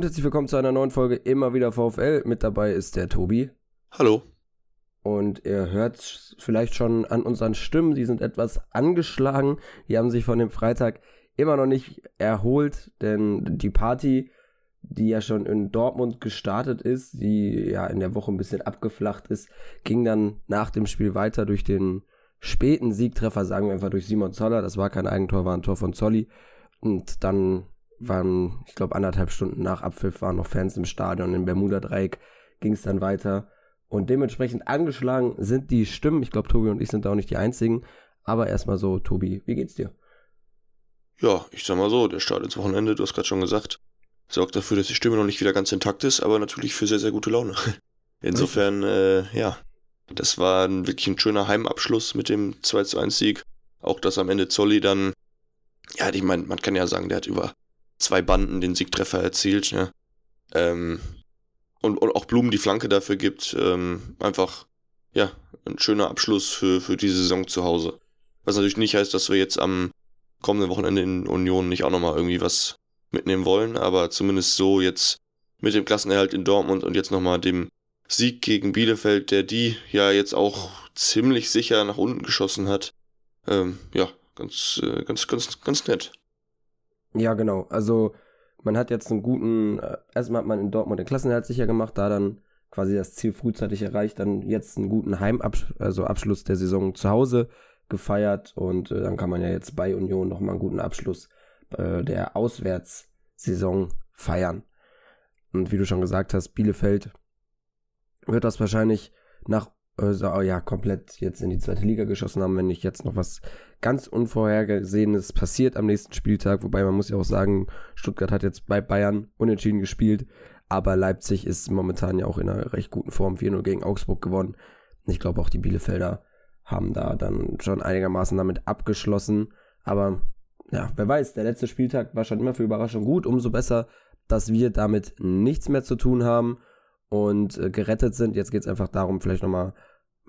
Und herzlich willkommen zu einer neuen Folge Immer wieder VfL. Mit dabei ist der Tobi. Hallo. Und ihr hört vielleicht schon an unseren Stimmen, die sind etwas angeschlagen. Die haben sich von dem Freitag immer noch nicht erholt, denn die Party, die ja schon in Dortmund gestartet ist, die ja in der Woche ein bisschen abgeflacht ist, ging dann nach dem Spiel weiter durch den späten Siegtreffer, sagen wir einfach durch Simon Zoller. Das war kein Eigentor, war ein Tor von Zolli. Und dann waren, ich glaube, anderthalb Stunden nach Abpfiff waren noch Fans im Stadion. Im Bermuda-Dreieck ging es dann weiter. Und dementsprechend angeschlagen sind die Stimmen. Ich glaube, Tobi und ich sind da auch nicht die einzigen. Aber erstmal so, Tobi, wie geht's dir? Ja, ich sag mal so, der Start ins Wochenende, du hast gerade schon gesagt, sorgt dafür, dass die Stimme noch nicht wieder ganz intakt ist, aber natürlich für sehr, sehr gute Laune. Insofern, äh, ja, das war wirklich ein schöner Heimabschluss mit dem 2 zu 1 Sieg. Auch dass am Ende Zolli dann, ja, ich meine, man kann ja sagen, der hat über zwei Banden den Siegtreffer erzielt, ne? Ähm, und, und auch Blumen die Flanke dafür gibt. Ähm, einfach, ja, ein schöner Abschluss für, für diese Saison zu Hause. Was natürlich nicht heißt, dass wir jetzt am kommenden Wochenende in Union nicht auch nochmal irgendwie was mitnehmen wollen, aber zumindest so jetzt mit dem Klassenerhalt in Dortmund und jetzt nochmal dem Sieg gegen Bielefeld, der die ja jetzt auch ziemlich sicher nach unten geschossen hat. Ähm, ja, ganz, äh, ganz, ganz, ganz nett. Ja, genau. Also man hat jetzt einen guten, äh, erstmal hat man in Dortmund den Klassenerhalt sicher gemacht, da dann quasi das Ziel frühzeitig erreicht, dann jetzt einen guten Heimabschluss, also Abschluss der Saison zu Hause gefeiert und äh, dann kann man ja jetzt bei Union nochmal einen guten Abschluss äh, der Auswärtssaison feiern. Und wie du schon gesagt hast, Bielefeld wird das wahrscheinlich nach äh, ja komplett jetzt in die zweite Liga geschossen haben, wenn nicht jetzt noch was ganz Unvorhergesehenes passiert am nächsten Spieltag. Wobei man muss ja auch sagen, Stuttgart hat jetzt bei Bayern unentschieden gespielt, aber Leipzig ist momentan ja auch in einer recht guten Form 4-0 gegen Augsburg gewonnen. Ich glaube auch die Bielefelder haben da dann schon einigermaßen damit abgeschlossen. Aber ja, wer weiß, der letzte Spieltag war schon immer für Überraschung gut. Umso besser, dass wir damit nichts mehr zu tun haben und äh, gerettet sind. Jetzt geht es einfach darum, vielleicht nochmal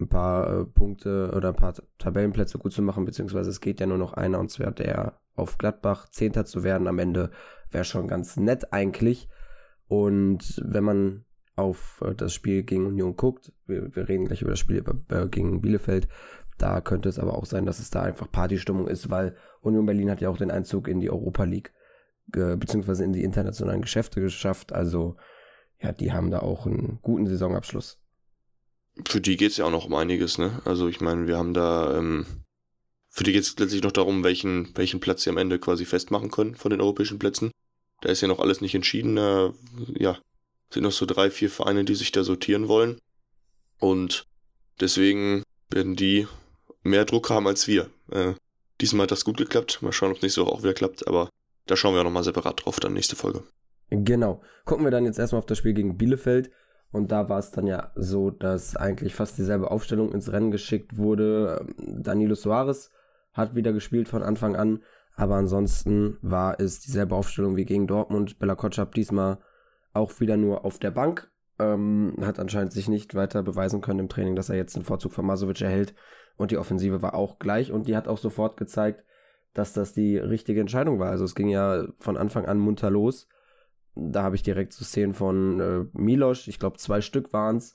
ein paar äh, Punkte oder ein paar Tabellenplätze gut zu machen, beziehungsweise es geht ja nur noch einer und zwar der auf Gladbach Zehnter zu werden am Ende wäre schon ganz nett eigentlich. Und wenn man auf äh, das Spiel gegen Union guckt, wir, wir reden gleich über das Spiel äh, gegen Bielefeld, da könnte es aber auch sein, dass es da einfach Partystimmung ist, weil Union Berlin hat ja auch den Einzug in die Europa League beziehungsweise in die internationalen Geschäfte geschafft. Also ja, die haben da auch einen guten Saisonabschluss für die geht es ja auch noch um einiges, ne? Also ich meine, wir haben da, ähm, für die geht es letztlich noch darum, welchen, welchen Platz sie am Ende quasi festmachen können von den europäischen Plätzen. Da ist ja noch alles nicht entschieden. Da, ja, sind noch so drei, vier Vereine, die sich da sortieren wollen. Und deswegen werden die mehr Druck haben als wir. Äh, diesmal hat das gut geklappt. Mal schauen, ob es nächste Woche auch wieder klappt. Aber da schauen wir auch nochmal separat drauf, dann nächste Folge. Genau. Gucken wir dann jetzt erstmal auf das Spiel gegen Bielefeld. Und da war es dann ja so, dass eigentlich fast dieselbe Aufstellung ins Rennen geschickt wurde. Danilo Soares hat wieder gespielt von Anfang an, aber ansonsten war es dieselbe Aufstellung wie gegen Dortmund. Bella Kotschap diesmal auch wieder nur auf der Bank. Ähm, hat anscheinend sich nicht weiter beweisen können im Training, dass er jetzt den Vorzug von Masovic erhält. Und die Offensive war auch gleich und die hat auch sofort gezeigt, dass das die richtige Entscheidung war. Also es ging ja von Anfang an munter los da habe ich direkt so Szenen von äh, Milosch, ich glaube zwei Stück waren es,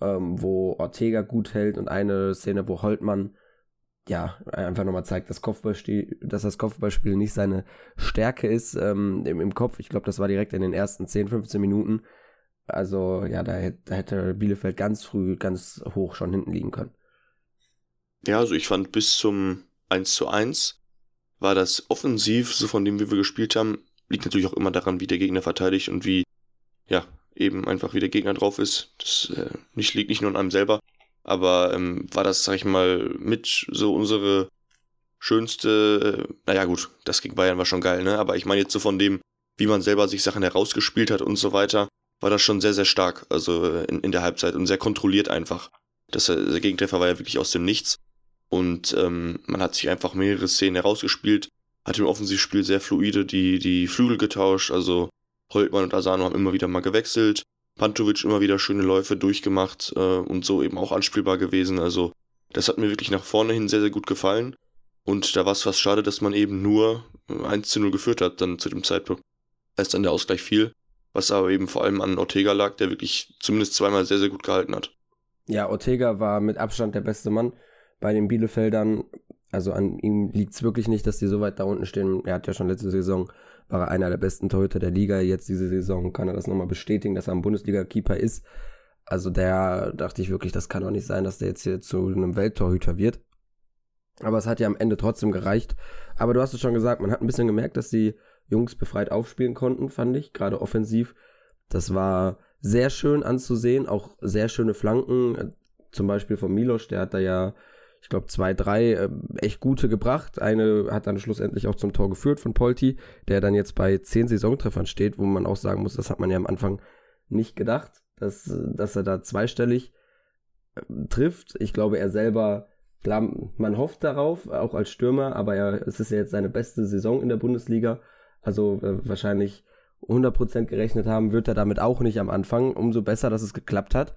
ähm, wo Ortega gut hält und eine Szene, wo Holtmann ja einfach nochmal zeigt, dass, Kopfballspiel, dass das Kopfballspiel nicht seine Stärke ist ähm, im, im Kopf. Ich glaube, das war direkt in den ersten 10, 15 Minuten. Also ja, da, da hätte Bielefeld ganz früh, ganz hoch schon hinten liegen können. Ja, also ich fand bis zum 1 zu 1 war das offensiv, so von dem wie wir gespielt haben, liegt natürlich auch immer daran, wie der Gegner verteidigt und wie, ja, eben einfach wie der Gegner drauf ist. Das äh, nicht, liegt nicht nur an einem selber. Aber ähm, war das, sag ich mal, mit so unsere schönste, äh, naja gut, das gegen Bayern war schon geil, ne? Aber ich meine jetzt so von dem, wie man selber sich Sachen herausgespielt hat und so weiter, war das schon sehr, sehr stark, also äh, in, in der Halbzeit und sehr kontrolliert einfach. Das, äh, der Gegentreffer war ja wirklich aus dem Nichts. Und ähm, man hat sich einfach mehrere Szenen herausgespielt, hat im Offensivspiel sehr fluide die, die Flügel getauscht, also Holtmann und Asano haben immer wieder mal gewechselt, Pantovic immer wieder schöne Läufe durchgemacht äh, und so eben auch anspielbar gewesen, also das hat mir wirklich nach vorne hin sehr, sehr gut gefallen. Und da war es fast schade, dass man eben nur 1 zu 0 geführt hat dann zu dem Zeitpunkt, als dann der Ausgleich fiel was aber eben vor allem an Ortega lag, der wirklich zumindest zweimal sehr, sehr gut gehalten hat. Ja, Ortega war mit Abstand der beste Mann bei den Bielefeldern. Also an ihm liegt es wirklich nicht, dass die so weit da unten stehen. Er hat ja schon letzte Saison, war er einer der besten Torhüter der Liga. Jetzt diese Saison kann er das nochmal bestätigen, dass er ein Bundesliga-Keeper ist. Also der dachte ich wirklich, das kann doch nicht sein, dass der jetzt hier zu einem Welttorhüter wird. Aber es hat ja am Ende trotzdem gereicht. Aber du hast es schon gesagt, man hat ein bisschen gemerkt, dass die Jungs befreit aufspielen konnten, fand ich, gerade offensiv. Das war sehr schön anzusehen, auch sehr schöne Flanken, zum Beispiel von Milos, der hat da ja, ich glaube, zwei, drei äh, echt gute gebracht. Eine hat dann schlussendlich auch zum Tor geführt von Polti, der dann jetzt bei zehn Saisontreffern steht, wo man auch sagen muss, das hat man ja am Anfang nicht gedacht, dass, dass er da zweistellig äh, trifft. Ich glaube, er selber, klar, man hofft darauf, auch als Stürmer, aber er, es ist ja jetzt seine beste Saison in der Bundesliga. Also äh, wahrscheinlich 100% gerechnet haben, wird er damit auch nicht am Anfang. Umso besser, dass es geklappt hat.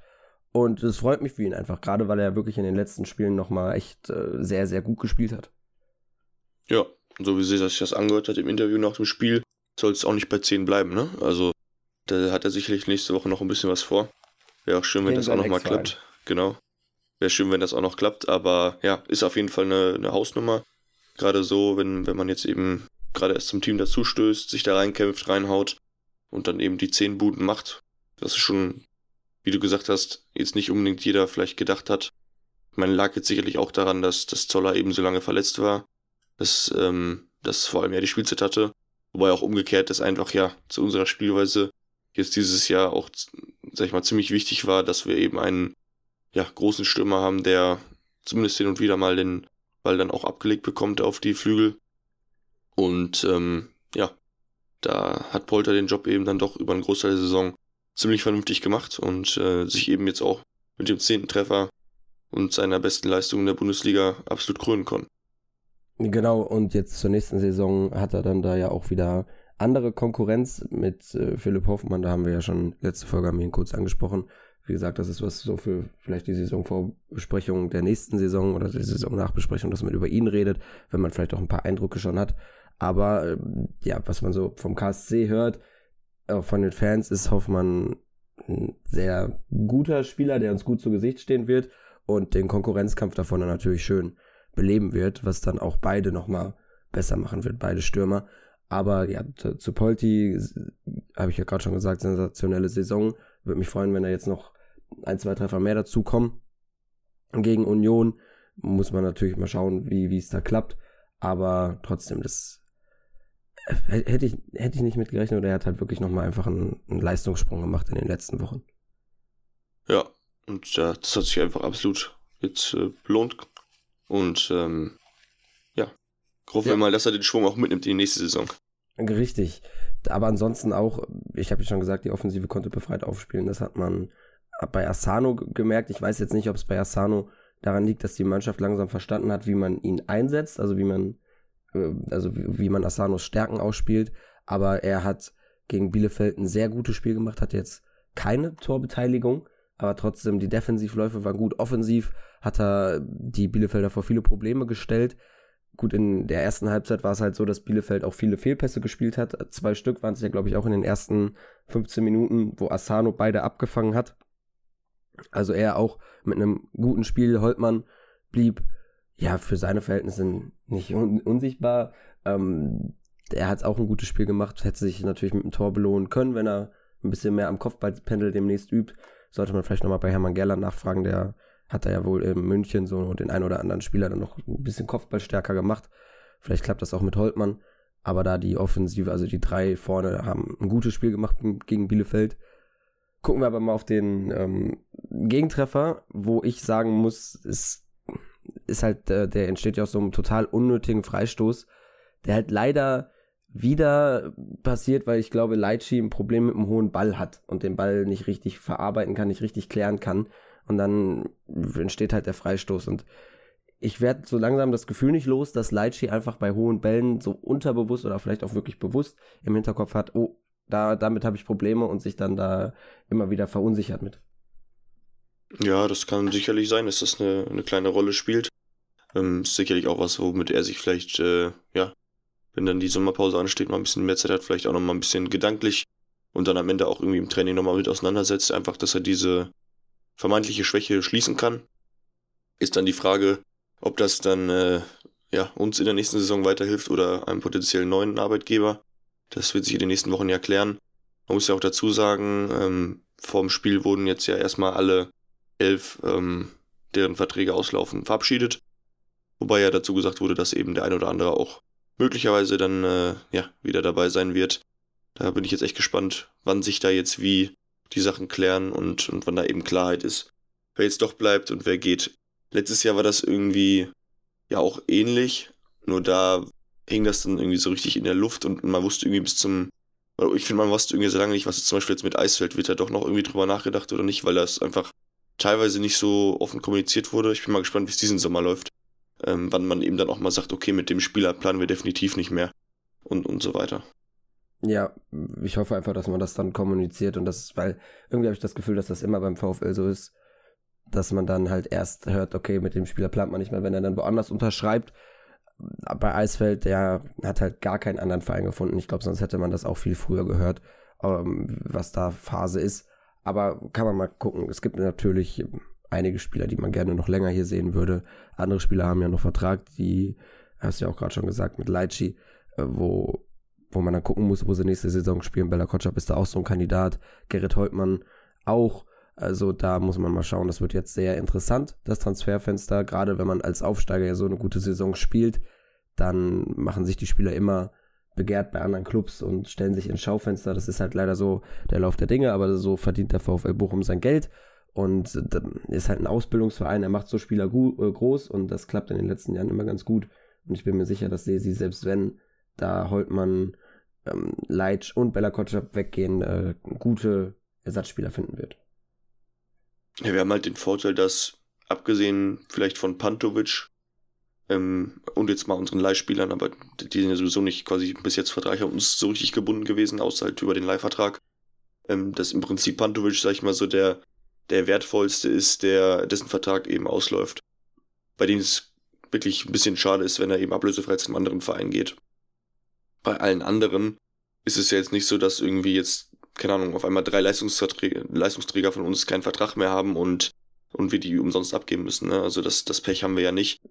Und es freut mich für ihn einfach, gerade weil er wirklich in den letzten Spielen nochmal echt äh, sehr, sehr gut gespielt hat. Ja, so wie sich das angehört hat im Interview nach dem Spiel, soll es auch nicht bei 10 bleiben, ne? Also, da hat er sicherlich nächste Woche noch ein bisschen was vor. Wäre auch schön, wenn das auch nochmal klappt. Genau. Wäre schön, wenn das auch noch klappt, aber ja, ist auf jeden Fall eine, eine Hausnummer. Gerade so, wenn, wenn man jetzt eben gerade erst zum Team dazu stößt, sich da reinkämpft, reinhaut und dann eben die 10 Buden macht. Das ist schon wie du gesagt hast, jetzt nicht unbedingt jeder vielleicht gedacht hat. Man lag jetzt sicherlich auch daran, dass, dass Zoller eben so lange verletzt war, dass, ähm, dass vor allem er die Spielzeit hatte. Wobei auch umgekehrt das einfach ja zu unserer Spielweise jetzt dieses Jahr auch, sag ich mal, ziemlich wichtig war, dass wir eben einen ja, großen Stürmer haben, der zumindest hin und wieder mal den Ball dann auch abgelegt bekommt auf die Flügel. Und ähm, ja, da hat Polter den Job eben dann doch über einen Großteil der Saison ziemlich vernünftig gemacht und äh, sich eben jetzt auch mit dem zehnten Treffer und seiner besten Leistung in der Bundesliga absolut krönen konnten. Genau, und jetzt zur nächsten Saison hat er dann da ja auch wieder andere Konkurrenz mit äh, Philipp Hoffmann. Da haben wir ja schon letzte Folge haben wir ihn kurz angesprochen. Wie gesagt, das ist was so für vielleicht die Saisonvorbesprechung der nächsten Saison oder die Saisonnachbesprechung, dass man über ihn redet, wenn man vielleicht auch ein paar Eindrücke schon hat. Aber äh, ja, was man so vom KSC hört, auch von den Fans ist Hoffmann ein sehr guter Spieler, der uns gut zu Gesicht stehen wird und den Konkurrenzkampf davon dann natürlich schön beleben wird, was dann auch beide nochmal besser machen wird, beide Stürmer. Aber ja, zu Polti habe ich ja gerade schon gesagt, sensationelle Saison. Würde mich freuen, wenn da jetzt noch ein, zwei Treffer mehr dazu kommen. Gegen Union muss man natürlich mal schauen, wie es da klappt. Aber trotzdem, das hätte ich, hätte ich nicht mitgerechnet oder er hat halt wirklich nochmal einfach einen, einen, Leistungssprung gemacht in den letzten Wochen. Ja, und ja, das hat sich einfach absolut jetzt äh, belohnt. Und ähm, ja, hoffen ja. wir mal, dass er den Schwung auch mitnimmt in die nächste Saison. Richtig. Aber ansonsten auch, ich habe ja schon gesagt, die Offensive konnte befreit aufspielen. Das hat man bei Asano gemerkt. Ich weiß jetzt nicht, ob es bei Asano daran liegt, dass die Mannschaft langsam verstanden hat, wie man ihn einsetzt, also wie man äh, also wie, wie man Asanos Stärken ausspielt. Aber er hat gegen Bielefeld ein sehr gutes Spiel gemacht, hat jetzt keine Torbeteiligung, aber trotzdem die Defensivläufe waren gut. Offensiv hat er die Bielefelder vor viele Probleme gestellt. Gut, in der ersten Halbzeit war es halt so, dass Bielefeld auch viele Fehlpässe gespielt hat. Zwei Stück waren es ja, glaube ich, auch in den ersten 15 Minuten, wo Asano beide abgefangen hat. Also er auch mit einem guten Spiel. Holtmann blieb ja, für seine Verhältnisse nicht un unsichtbar. Ähm, er hat auch ein gutes Spiel gemacht, hätte sich natürlich mit dem Tor belohnen können, wenn er ein bisschen mehr am Kopfballpendel demnächst übt. Sollte man vielleicht nochmal bei Hermann Gerland nachfragen, der hat er ja wohl in München so den ein oder anderen Spieler dann noch ein bisschen Kopfballstärker gemacht. Vielleicht klappt das auch mit Holtmann. Aber da die Offensive, also die drei vorne, haben ein gutes Spiel gemacht gegen Bielefeld. Gucken wir aber mal auf den ähm, Gegentreffer, wo ich sagen muss, ist ist halt, äh, der entsteht ja aus so einem total unnötigen Freistoß, der halt leider wieder passiert, weil ich glaube, Leitchi ein Problem mit einem hohen Ball hat und den Ball nicht richtig verarbeiten kann, nicht richtig klären kann. Und dann entsteht halt der Freistoß. Und ich werde so langsam das Gefühl nicht los, dass Leitchi einfach bei hohen Bällen so unterbewusst oder vielleicht auch wirklich bewusst im Hinterkopf hat, oh, da, damit habe ich Probleme und sich dann da immer wieder verunsichert mit. Ja, das kann sicherlich sein, dass das eine, eine kleine Rolle spielt. Ähm, ist sicherlich auch was, womit er sich vielleicht, äh, ja, wenn dann die Sommerpause ansteht, mal ein bisschen mehr Zeit hat, vielleicht auch noch mal ein bisschen gedanklich und dann am Ende auch irgendwie im Training nochmal mit auseinandersetzt, einfach, dass er diese vermeintliche Schwäche schließen kann. Ist dann die Frage, ob das dann äh, ja, uns in der nächsten Saison weiterhilft oder einem potenziellen neuen Arbeitgeber. Das wird sich in den nächsten Wochen ja klären. Man muss ja auch dazu sagen, ähm, vor dem Spiel wurden jetzt ja erstmal alle elf, ähm, deren Verträge auslaufen, verabschiedet. Wobei ja dazu gesagt wurde, dass eben der ein oder andere auch möglicherweise dann äh, ja, wieder dabei sein wird. Da bin ich jetzt echt gespannt, wann sich da jetzt wie die Sachen klären und, und wann da eben Klarheit ist, wer jetzt doch bleibt und wer geht. Letztes Jahr war das irgendwie ja auch ähnlich, nur da hing das dann irgendwie so richtig in der Luft und man wusste irgendwie bis zum, ich finde, man wusste irgendwie so lange nicht, was jetzt zum Beispiel jetzt mit Eisfeld wird da doch noch irgendwie drüber nachgedacht oder nicht, weil das einfach teilweise nicht so offen kommuniziert wurde. Ich bin mal gespannt, wie es diesen Sommer läuft. Ähm, wann man eben dann auch mal sagt, okay, mit dem Spieler planen wir definitiv nicht mehr und, und so weiter. Ja, ich hoffe einfach, dass man das dann kommuniziert und das, weil irgendwie habe ich das Gefühl, dass das immer beim VfL so ist, dass man dann halt erst hört, okay, mit dem Spieler plant man nicht mehr, wenn er dann woanders unterschreibt. Bei Eisfeld, der hat halt gar keinen anderen Verein gefunden. Ich glaube, sonst hätte man das auch viel früher gehört, ähm, was da Phase ist. Aber kann man mal gucken. Es gibt natürlich einige Spieler, die man gerne noch länger hier sehen würde. Andere Spieler haben ja noch Vertrag, die, hast du ja auch gerade schon gesagt, mit Leitschi, äh, wo wo man dann gucken muss, wo sie nächste Saison spielen. Bella Kotschap ist da auch so ein Kandidat. Gerrit Holtmann auch. Also da muss man mal schauen. Das wird jetzt sehr interessant, das Transferfenster. Gerade wenn man als Aufsteiger ja so eine gute Saison spielt, dann machen sich die Spieler immer begehrt bei anderen Clubs und stellen sich ins Schaufenster. Das ist halt leider so der Lauf der Dinge, aber so verdient der VfL Bochum sein Geld. Und ist halt ein Ausbildungsverein, er macht so Spieler äh, groß und das klappt in den letzten Jahren immer ganz gut. Und ich bin mir sicher, dass sie, selbst wenn da Holtmann ähm, Leitsch und Bella Kotschap weggehen, äh, gute Ersatzspieler finden wird. Ja, wir haben halt den Vorteil, dass abgesehen vielleicht von Pantovic ähm, und jetzt mal unseren Leihspielern, aber die sind ja sowieso nicht quasi bis jetzt Vertrag uns so richtig gebunden gewesen, außer halt über den Leihvertrag, ähm, dass im Prinzip Pantovic, sag ich mal so, der, der wertvollste ist, der, dessen Vertrag eben ausläuft. Bei dem es wirklich ein bisschen schade ist, wenn er eben ablösefrei zu einem anderen Verein geht bei allen anderen ist es ja jetzt nicht so, dass irgendwie jetzt, keine Ahnung, auf einmal drei Leistungsträger, Leistungsträger von uns keinen Vertrag mehr haben und, und wir die umsonst abgeben müssen. Ne? Also das, das Pech haben wir ja nicht.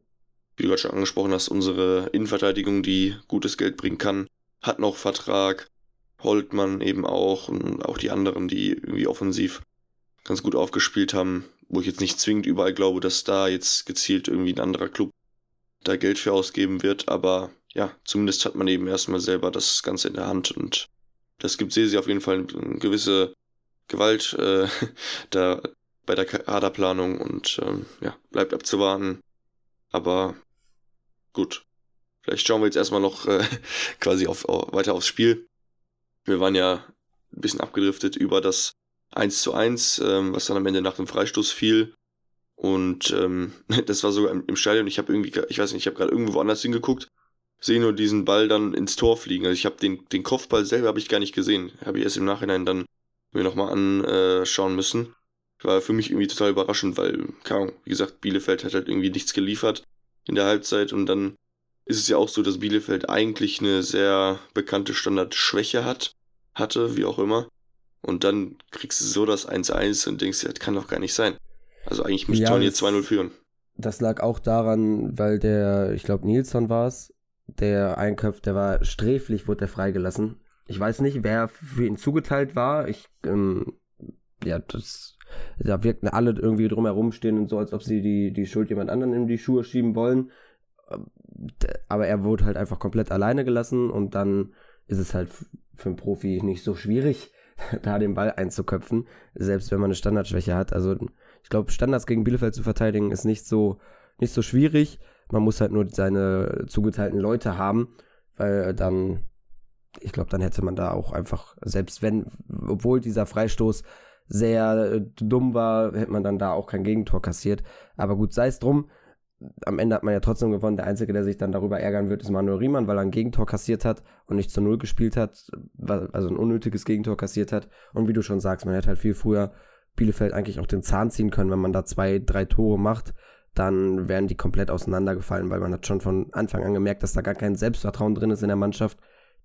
Wie du gerade schon angesprochen hast, unsere Innenverteidigung, die gutes Geld bringen kann, hat noch Vertrag. Holtmann eben auch und auch die anderen, die irgendwie offensiv ganz gut aufgespielt haben, wo ich jetzt nicht zwingend überall glaube, dass da jetzt gezielt irgendwie ein anderer Club da Geld für ausgeben wird, aber ja, zumindest hat man eben erstmal selber das Ganze in der Hand und das gibt Sesi auf jeden Fall eine gewisse Gewalt äh, da bei der Kaderplanung und ähm, ja, bleibt abzuwarten. Aber gut. Vielleicht schauen wir jetzt erstmal noch äh, quasi auf, auf, weiter aufs Spiel. Wir waren ja ein bisschen abgedriftet über das 1 zu 1, ähm, was dann am Ende nach dem Freistoß fiel. Und ähm, das war sogar im, im Stadion. Ich habe irgendwie, ich weiß nicht, ich habe gerade irgendwo woanders hingeguckt sehe nur diesen Ball dann ins Tor fliegen. Also ich habe den, den Kopfball selber habe ich gar nicht gesehen. Habe ich erst im Nachhinein dann mir nochmal anschauen müssen. War für mich irgendwie total überraschend, weil, keine Ahnung, wie gesagt, Bielefeld hat halt irgendwie nichts geliefert in der Halbzeit und dann ist es ja auch so, dass Bielefeld eigentlich eine sehr bekannte Standardschwäche hat, hatte, wie auch immer. Und dann kriegst du so das 1-1 und denkst, das kann doch gar nicht sein. Also eigentlich müsste ja, hier 2-0 führen. Das lag auch daran, weil der, ich glaube, Nilsson war es, der einköpft, der war sträflich, wurde er freigelassen. Ich weiß nicht, wer für ihn zugeteilt war. Ich, ähm, ja, das, da wirkten alle irgendwie drumherum stehen und so, als ob sie die, die Schuld jemand anderen in die Schuhe schieben wollen. Aber er wurde halt einfach komplett alleine gelassen und dann ist es halt für einen Profi nicht so schwierig, da den Ball einzuköpfen, selbst wenn man eine Standardschwäche hat. Also ich glaube, Standards gegen Bielefeld zu verteidigen ist nicht so, nicht so schwierig. Man muss halt nur seine zugeteilten Leute haben, weil dann, ich glaube, dann hätte man da auch einfach, selbst wenn, obwohl dieser Freistoß sehr äh, dumm war, hätte man dann da auch kein Gegentor kassiert. Aber gut, sei es drum. Am Ende hat man ja trotzdem gewonnen. Der Einzige, der sich dann darüber ärgern wird, ist Manuel Riemann, weil er ein Gegentor kassiert hat und nicht zu Null gespielt hat, also ein unnötiges Gegentor kassiert hat. Und wie du schon sagst, man hätte halt viel früher Bielefeld eigentlich auch den Zahn ziehen können, wenn man da zwei, drei Tore macht dann wären die komplett auseinandergefallen, weil man hat schon von Anfang an gemerkt, dass da gar kein Selbstvertrauen drin ist in der Mannschaft.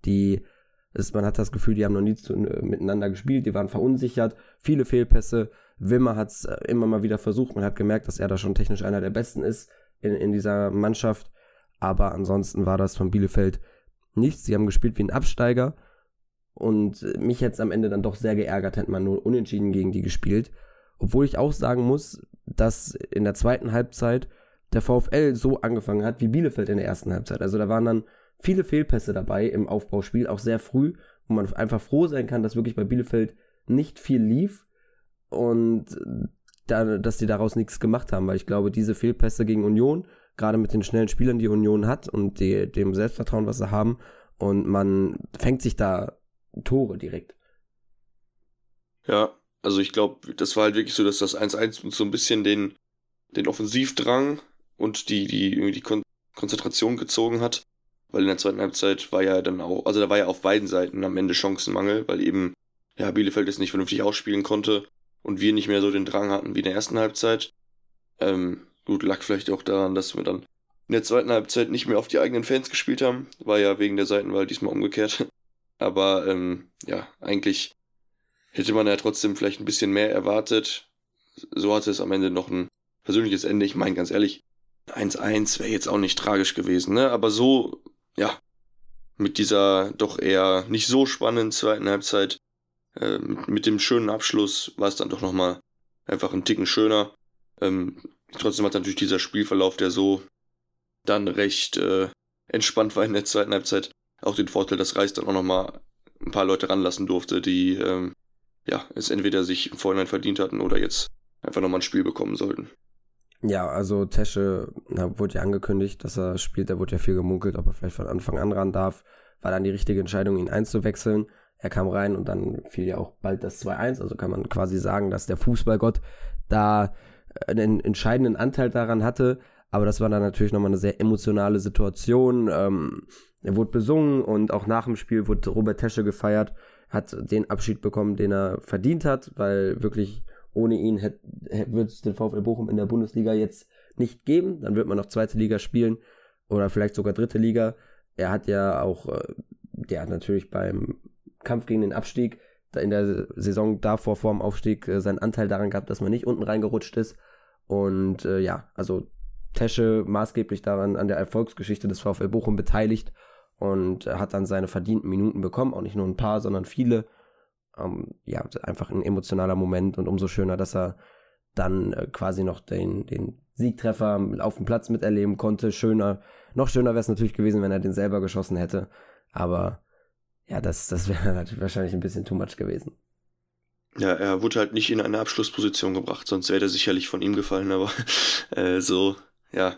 Die Es, man hat das Gefühl, die haben noch nie zu, äh, miteinander gespielt, die waren verunsichert, viele Fehlpässe. Wimmer hat es äh, immer mal wieder versucht. Man hat gemerkt, dass er da schon technisch einer der Besten ist in, in dieser Mannschaft. Aber ansonsten war das von Bielefeld nichts. Sie haben gespielt wie ein Absteiger. Und mich jetzt am Ende dann doch sehr geärgert, hätte man nur unentschieden gegen die gespielt. Obwohl ich auch sagen muss, dass in der zweiten Halbzeit der VfL so angefangen hat wie Bielefeld in der ersten Halbzeit. Also da waren dann viele Fehlpässe dabei im Aufbauspiel, auch sehr früh, wo man einfach froh sein kann, dass wirklich bei Bielefeld nicht viel lief und da, dass die daraus nichts gemacht haben, weil ich glaube, diese Fehlpässe gegen Union, gerade mit den schnellen Spielern, die Union hat und die, dem Selbstvertrauen, was sie haben, und man fängt sich da Tore direkt. Ja, also ich glaube, das war halt wirklich so, dass das 1-1 so ein bisschen den, den Offensivdrang und die, die, irgendwie die Kon Konzentration gezogen hat. Weil in der zweiten Halbzeit war ja dann auch, also da war ja auf beiden Seiten am Ende Chancenmangel, weil eben, ja, Bielefeld es nicht vernünftig ausspielen konnte und wir nicht mehr so den Drang hatten wie in der ersten Halbzeit. Ähm, gut, lag vielleicht auch daran, dass wir dann in der zweiten Halbzeit nicht mehr auf die eigenen Fans gespielt haben. War ja wegen der Seitenwahl diesmal umgekehrt. Aber ähm, ja, eigentlich hätte man ja trotzdem vielleicht ein bisschen mehr erwartet. So hatte es am Ende noch ein persönliches Ende. Ich meine, ganz ehrlich, 1-1 wäre jetzt auch nicht tragisch gewesen, ne? Aber so, ja, mit dieser doch eher nicht so spannenden zweiten Halbzeit, äh, mit, mit, dem schönen Abschluss war es dann doch nochmal einfach ein Ticken schöner. Ähm, trotzdem hat natürlich dieser Spielverlauf, der so dann recht äh, entspannt war in der zweiten Halbzeit, auch den Vorteil, dass Reis dann auch nochmal ein paar Leute ranlassen durfte, die ähm, ja es entweder sich im Vorhinein verdient hatten oder jetzt einfach nochmal ein Spiel bekommen sollten. Ja, also Tesche na, wurde ja angekündigt, dass er spielt. Da wurde ja viel gemunkelt, ob er vielleicht von Anfang an ran darf. War dann die richtige Entscheidung, ihn einzuwechseln. Er kam rein und dann fiel ja auch bald das 2-1. Also kann man quasi sagen, dass der Fußballgott da einen entscheidenden Anteil daran hatte. Aber das war dann natürlich nochmal eine sehr emotionale Situation. Ähm, er wurde besungen und auch nach dem Spiel wurde Robert Tesche gefeiert, hat den Abschied bekommen, den er verdient hat, weil wirklich ohne ihn wird es den VfL Bochum in der Bundesliga jetzt nicht geben. Dann wird man noch zweite Liga spielen oder vielleicht sogar dritte Liga. Er hat ja auch, äh, der hat natürlich beim Kampf gegen den Abstieg in der Saison davor vor dem Aufstieg äh, seinen Anteil daran gehabt, dass man nicht unten reingerutscht ist. Und äh, ja, also Tesche maßgeblich daran an der Erfolgsgeschichte des VfL Bochum beteiligt und hat dann seine verdienten Minuten bekommen, auch nicht nur ein paar, sondern viele. Ähm, ja, einfach ein emotionaler Moment und umso schöner, dass er dann äh, quasi noch den, den Siegtreffer auf dem Platz miterleben konnte. Schöner, noch schöner wäre es natürlich gewesen, wenn er den selber geschossen hätte. Aber ja, das, das wäre natürlich wahrscheinlich ein bisschen too much gewesen. Ja, er wurde halt nicht in eine Abschlussposition gebracht, sonst wäre er sicherlich von ihm gefallen, aber äh, so, ja,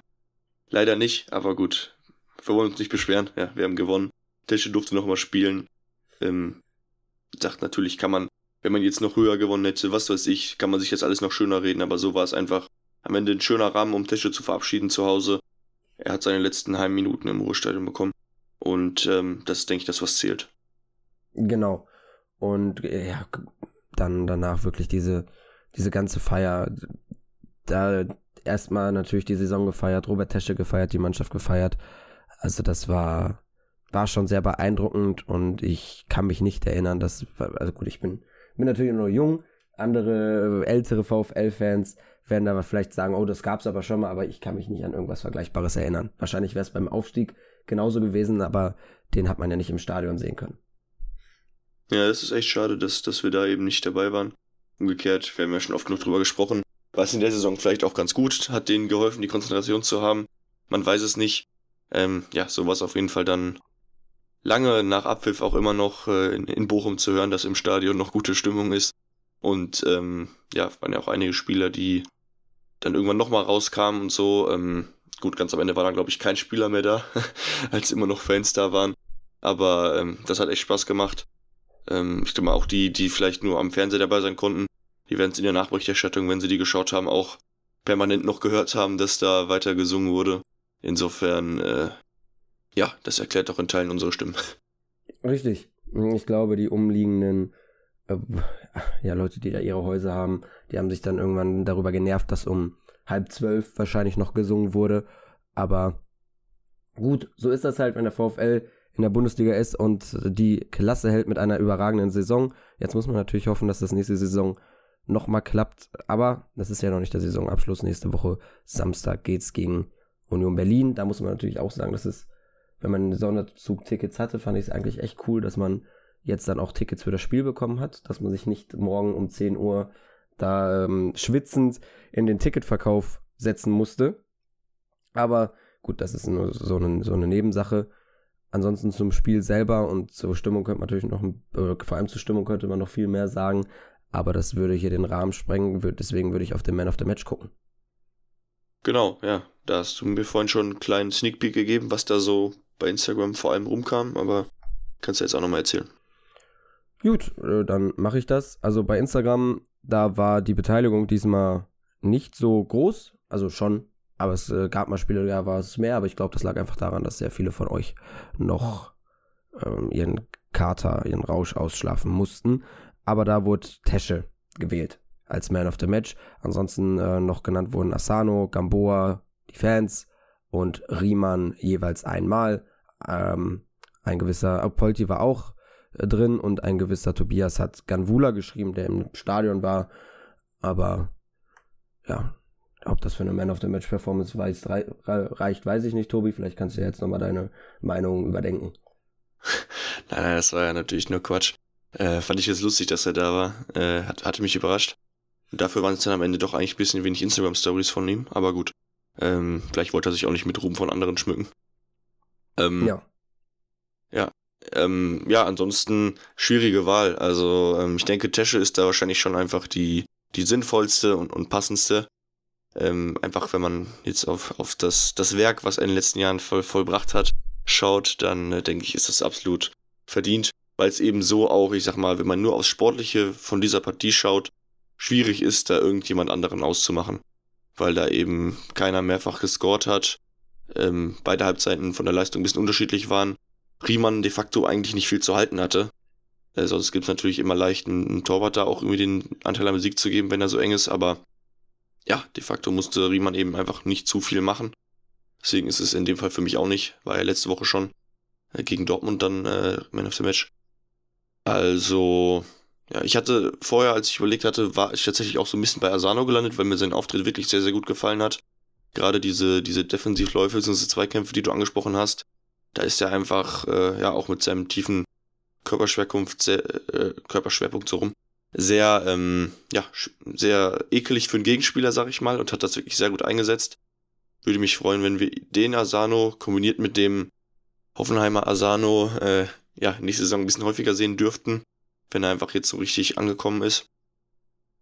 leider nicht, aber gut. Wir wollen uns nicht beschweren, ja, wir haben gewonnen. Tesche durfte nochmal spielen. Ähm, sagt natürlich, kann man, wenn man jetzt noch höher gewonnen hätte, was weiß ich, kann man sich jetzt alles noch schöner reden, aber so war es einfach am Ende ein schöner Rahmen, um Tesche zu verabschieden zu Hause. Er hat seine letzten Heimminuten im Ruhestadion bekommen. Und ähm, das ist, denke ich, das, was zählt. Genau. Und ja, dann danach wirklich diese, diese ganze Feier. Da erstmal natürlich die Saison gefeiert, Robert Tesche gefeiert, die Mannschaft gefeiert. Also das war, war schon sehr beeindruckend und ich kann mich nicht erinnern, dass, also gut, ich bin, bin natürlich noch jung, andere ältere VfL-Fans werden da vielleicht sagen, oh, das gab's aber schon mal, aber ich kann mich nicht an irgendwas Vergleichbares erinnern. Wahrscheinlich wäre es beim Aufstieg genauso gewesen, aber den hat man ja nicht im Stadion sehen können. Ja, das ist echt schade, dass, dass wir da eben nicht dabei waren. Umgekehrt, wir haben ja schon oft genug drüber gesprochen, war es in der Saison vielleicht auch ganz gut, hat denen geholfen, die Konzentration zu haben. Man weiß es nicht. Ähm, ja, so war es auf jeden Fall dann lange nach Abpfiff auch immer noch äh, in, in, Bochum zu hören, dass im Stadion noch gute Stimmung ist. Und ähm, ja, waren ja auch einige Spieler, die dann irgendwann nochmal rauskamen und so. Ähm, gut, ganz am Ende war dann, glaube ich, kein Spieler mehr da, als immer noch Fans da waren. Aber ähm, das hat echt Spaß gemacht. Ähm, ich glaube auch die, die vielleicht nur am Fernseher dabei sein konnten, die werden es in der Nachberichterstattung, wenn sie die geschaut haben, auch permanent noch gehört haben, dass da weiter gesungen wurde. Insofern, äh, ja, das erklärt auch in Teilen unsere Stimmen. Richtig. Ich glaube, die umliegenden äh, ja, Leute, die da ihre Häuser haben, die haben sich dann irgendwann darüber genervt, dass um halb zwölf wahrscheinlich noch gesungen wurde. Aber gut, so ist das halt, wenn der VfL in der Bundesliga ist und die Klasse hält mit einer überragenden Saison. Jetzt muss man natürlich hoffen, dass das nächste Saison nochmal klappt. Aber das ist ja noch nicht der Saisonabschluss. Nächste Woche Samstag geht's gegen Union Berlin. Da muss man natürlich auch sagen, dass es, wenn man Sonderzug-Tickets hatte, fand ich es eigentlich echt cool, dass man jetzt dann auch Tickets für das Spiel bekommen hat, dass man sich nicht morgen um 10 Uhr da ähm, schwitzend in den Ticketverkauf setzen musste. Aber gut, das ist nur so eine, so eine Nebensache. Ansonsten zum Spiel selber und zur Stimmung könnte man natürlich noch, äh, vor allem zur Stimmung könnte man noch viel mehr sagen, aber das würde hier den Rahmen sprengen, deswegen würde ich auf den Man of the Match gucken. Genau, ja. Da hast du mir vorhin schon einen kleinen Sneak Peek gegeben, was da so bei Instagram vor allem rumkam, aber kannst du jetzt auch nochmal erzählen. Gut, äh, dann mache ich das. Also bei Instagram, da war die Beteiligung diesmal nicht so groß, also schon, aber es äh, gab mal Spiele, da war es mehr, aber ich glaube, das lag einfach daran, dass sehr viele von euch noch ähm, ihren Kater, ihren Rausch ausschlafen mussten. Aber da wurde Tesche gewählt als Man of the Match. Ansonsten äh, noch genannt wurden Asano, Gamboa, die Fans und Riemann jeweils einmal. Ähm, ein gewisser Polti war auch äh, drin und ein gewisser Tobias hat Ganvula geschrieben, der im Stadion war. Aber ja, ob das für eine Man of the Match Performance weiß, rei reicht, weiß ich nicht, Tobi. Vielleicht kannst du jetzt nochmal deine Meinung überdenken. nein, nein, das war ja natürlich nur Quatsch. Äh, fand ich jetzt lustig, dass er da war. Äh, hat, hatte mich überrascht. Dafür waren es dann am Ende doch eigentlich ein bisschen wenig Instagram-Stories von ihm, aber gut. Ähm, vielleicht wollte er sich auch nicht mit Ruhm von anderen schmücken. Ähm, ja. Ja. Ähm, ja, ansonsten schwierige Wahl. Also ähm, ich denke, Tesche ist da wahrscheinlich schon einfach die, die sinnvollste und, und passendste. Ähm, einfach wenn man jetzt auf, auf das, das Werk, was er in den letzten Jahren voll, vollbracht hat, schaut, dann äh, denke ich, ist das absolut verdient. Weil es eben so auch, ich sag mal, wenn man nur aufs Sportliche von dieser Partie schaut, schwierig ist, da irgendjemand anderen auszumachen. Weil da eben keiner mehrfach gescored hat, ähm, beide Halbzeiten von der Leistung ein bisschen unterschiedlich waren, Riemann de facto eigentlich nicht viel zu halten hatte. Äh, sonst gibt es natürlich immer leicht einen, einen Torwart da auch irgendwie den Anteil am Sieg zu geben, wenn er so eng ist, aber ja, de facto musste Riemann eben einfach nicht zu viel machen. Deswegen ist es in dem Fall für mich auch nicht, war ja letzte Woche schon äh, gegen Dortmund dann äh, Man of the Match. Also, ja, ich hatte vorher, als ich überlegt hatte, war ich tatsächlich auch so ein bisschen bei Asano gelandet, weil mir sein Auftritt wirklich sehr, sehr gut gefallen hat. Gerade diese, diese Defensivläufe, diese Zweikämpfe, die du angesprochen hast, da ist er einfach, äh, ja, auch mit seinem tiefen Körperschwerpunkt, sehr, äh, Körperschwerpunkt so rum, sehr, ähm, ja, sehr ekelig für einen Gegenspieler, sag ich mal, und hat das wirklich sehr gut eingesetzt. Würde mich freuen, wenn wir den Asano kombiniert mit dem Hoffenheimer Asano, äh, ja, nächste Saison ein bisschen häufiger sehen dürften wenn er einfach jetzt so richtig angekommen ist.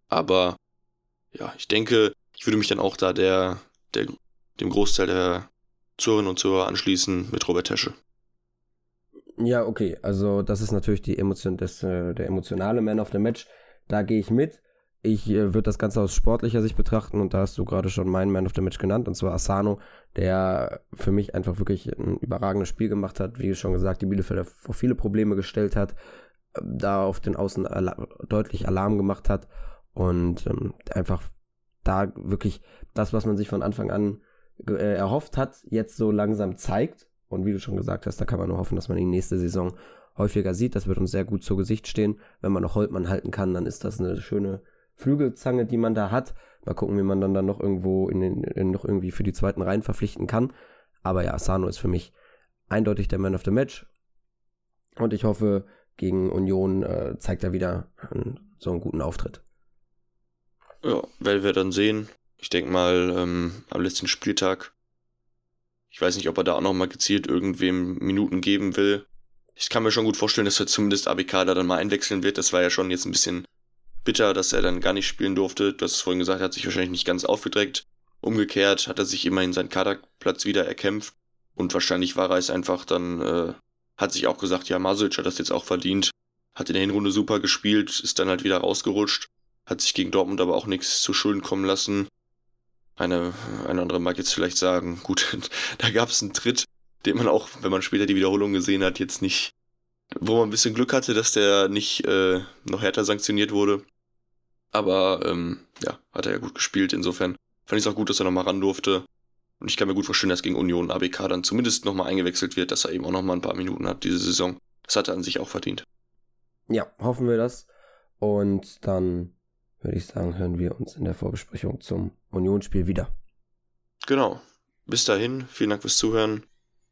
Aber ja, ich denke, ich würde mich dann auch da der, der dem Großteil der Zuhörerinnen und Zuhörer anschließen mit Robert Tesche. Ja, okay, also das ist natürlich die Emotion, das, äh, der emotionale Man of the Match. Da gehe ich mit. Ich äh, würde das Ganze aus sportlicher Sicht betrachten und da hast du gerade schon meinen Man of the Match genannt, und zwar Asano, der für mich einfach wirklich ein überragendes Spiel gemacht hat, wie schon gesagt, die Bielefelder vor viele Probleme gestellt hat, da auf den Außen Alarm, deutlich Alarm gemacht hat und ähm, einfach da wirklich das, was man sich von Anfang an äh, erhofft hat, jetzt so langsam zeigt. Und wie du schon gesagt hast, da kann man nur hoffen, dass man ihn nächste Saison häufiger sieht. Das wird uns sehr gut zu Gesicht stehen. Wenn man noch Holtmann halten kann, dann ist das eine schöne Flügelzange, die man da hat. Mal gucken, wie man dann, dann noch irgendwo in den, in noch irgendwie für die zweiten Reihen verpflichten kann. Aber ja, Asano ist für mich eindeutig der Man of the Match. Und ich hoffe, gegen Union äh, zeigt er wieder einen, so einen guten Auftritt. Ja, werden wir dann sehen. Ich denke mal, ähm, am letzten Spieltag. Ich weiß nicht, ob er da auch nochmal gezielt irgendwem Minuten geben will. Ich kann mir schon gut vorstellen, dass er zumindest ABK da dann mal einwechseln wird. Das war ja schon jetzt ein bisschen bitter, dass er dann gar nicht spielen durfte. Du hast es vorhin gesagt, er hat sich wahrscheinlich nicht ganz aufgedreckt. Umgekehrt hat er sich immerhin seinen Kaderplatz wieder erkämpft. Und wahrscheinlich war er es einfach dann äh, hat sich auch gesagt, ja, Masic hat das jetzt auch verdient. Hat in der Hinrunde super gespielt, ist dann halt wieder rausgerutscht. Hat sich gegen Dortmund aber auch nichts zu Schulden kommen lassen. Eine, eine andere mag jetzt vielleicht sagen, gut, da gab es einen Tritt, den man auch, wenn man später die Wiederholung gesehen hat, jetzt nicht, wo man ein bisschen Glück hatte, dass der nicht äh, noch härter sanktioniert wurde. Aber ähm, ja, hat er ja gut gespielt, insofern fand ich es auch gut, dass er nochmal ran durfte. Und ich kann mir gut vorstellen, dass gegen Union ABK dann zumindest nochmal eingewechselt wird, dass er eben auch nochmal ein paar Minuten hat diese Saison. Das hat er an sich auch verdient. Ja, hoffen wir das. Und dann würde ich sagen, hören wir uns in der Vorbesprechung zum Unionsspiel wieder. Genau. Bis dahin, vielen Dank fürs Zuhören.